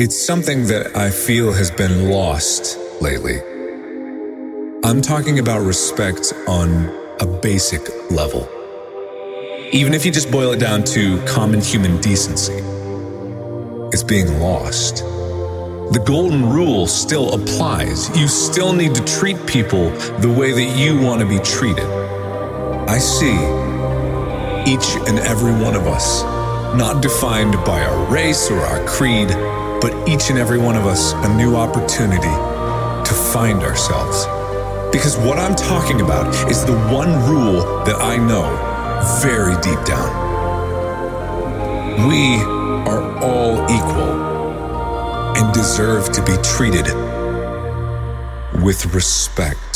It's something that I feel has been lost lately. I'm talking about respect on a basic level. Even if you just boil it down to common human decency, it's being lost. The golden rule still applies. You still need to treat people the way that you want to be treated. I see each and every one of us, not defined by our race or our creed, but each and every one of us a new opportunity to find ourselves. Because what I'm talking about is the one rule that I know very deep down. We are all equal and deserve to be treated with respect.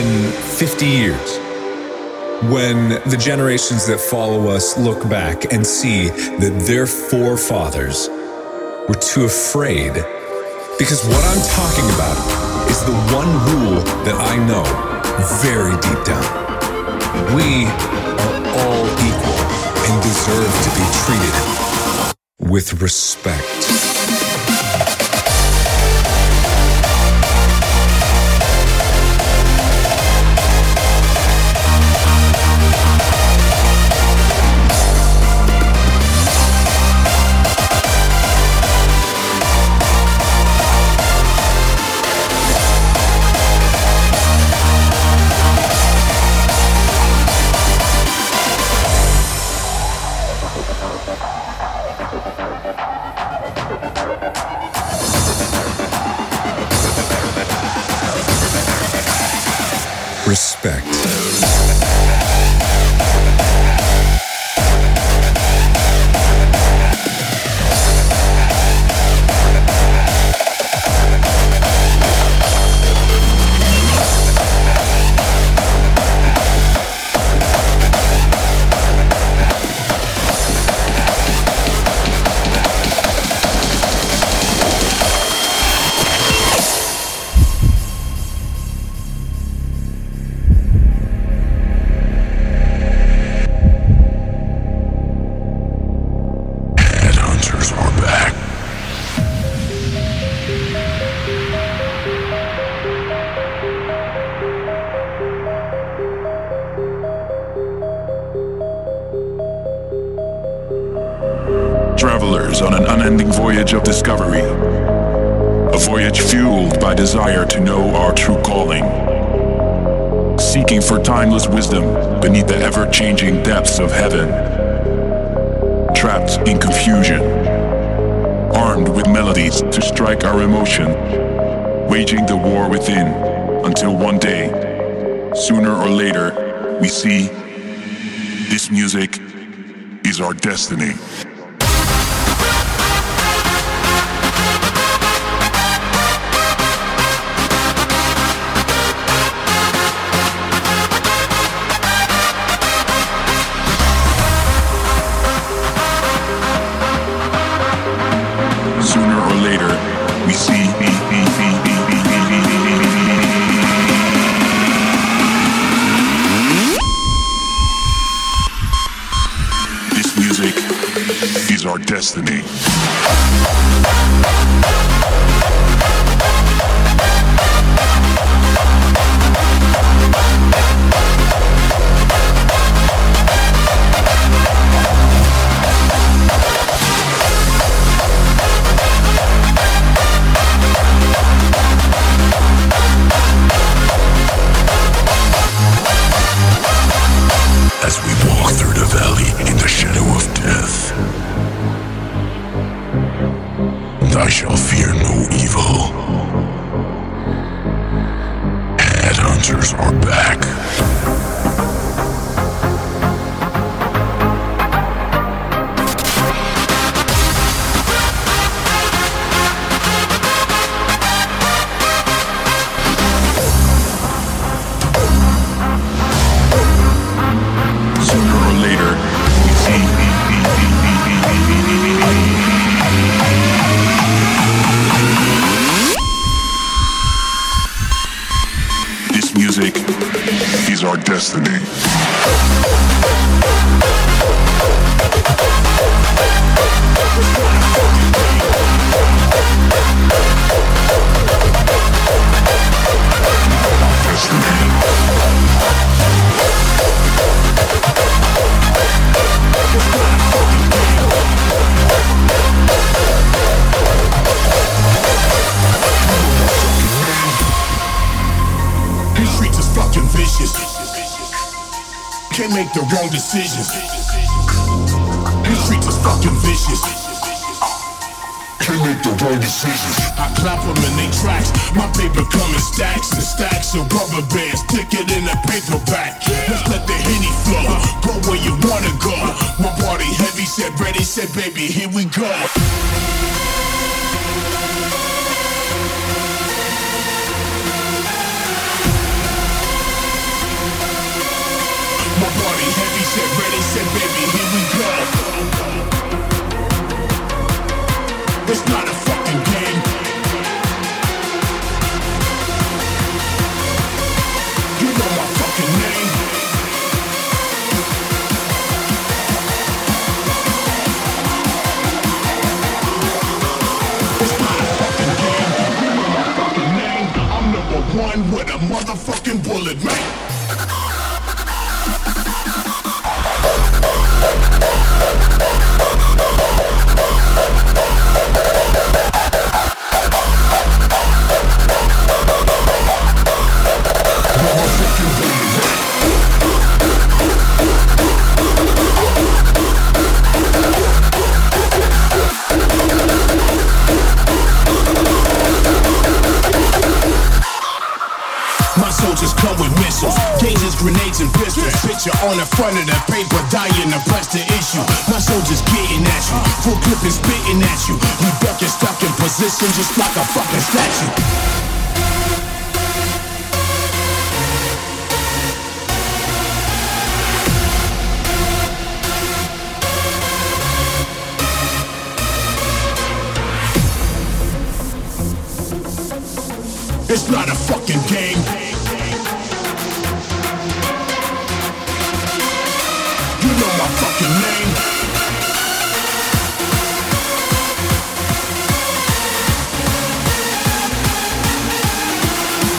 In 50 years, when the generations that follow us look back and see that their forefathers were too afraid. Because what I'm talking about is the one rule that I know very deep down. We are all equal and deserve to be treated with respect. Destiny. Music is our destiny. Destiny. can't make the wrong decisions. These streets is fucking vicious. Can't make the wrong decisions. I clap them in they tracks. My paper coming stacks and stacks of rubber bands. Ticket in a paperback. Let's let the henny flow. Go where you wanna go. My party heavy said, ready said, baby, here we go. Said ready, said baby, here we go. It's not a fucking game. You know my fucking name. It's not a fucking game. You know my fucking name. I'm number one with a motherfucking bullet, man. Picture on the front of the paper, dying to press the issue. My soldiers getting at you, full clip and spitting at you. You ducking stuck in position just like a fucking statue. It's not a fucking game.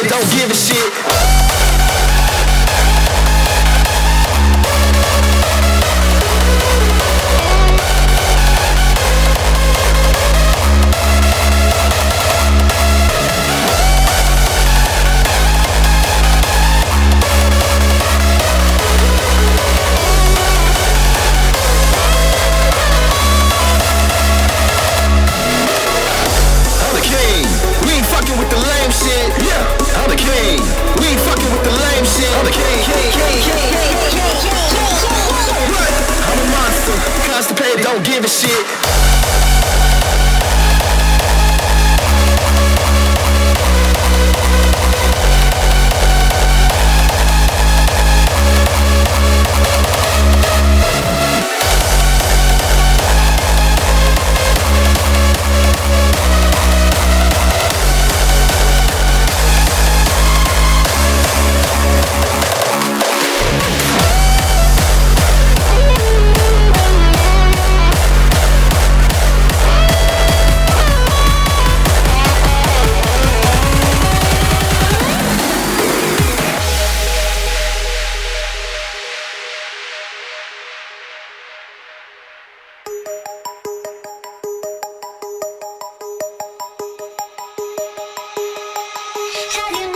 Don't give a shit. I you.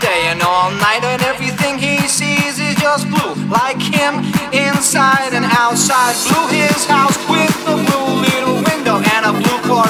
Day and all night, and everything he sees is just blue. Like him, inside and outside. Blue his house with a blue little window and a blue Corvette.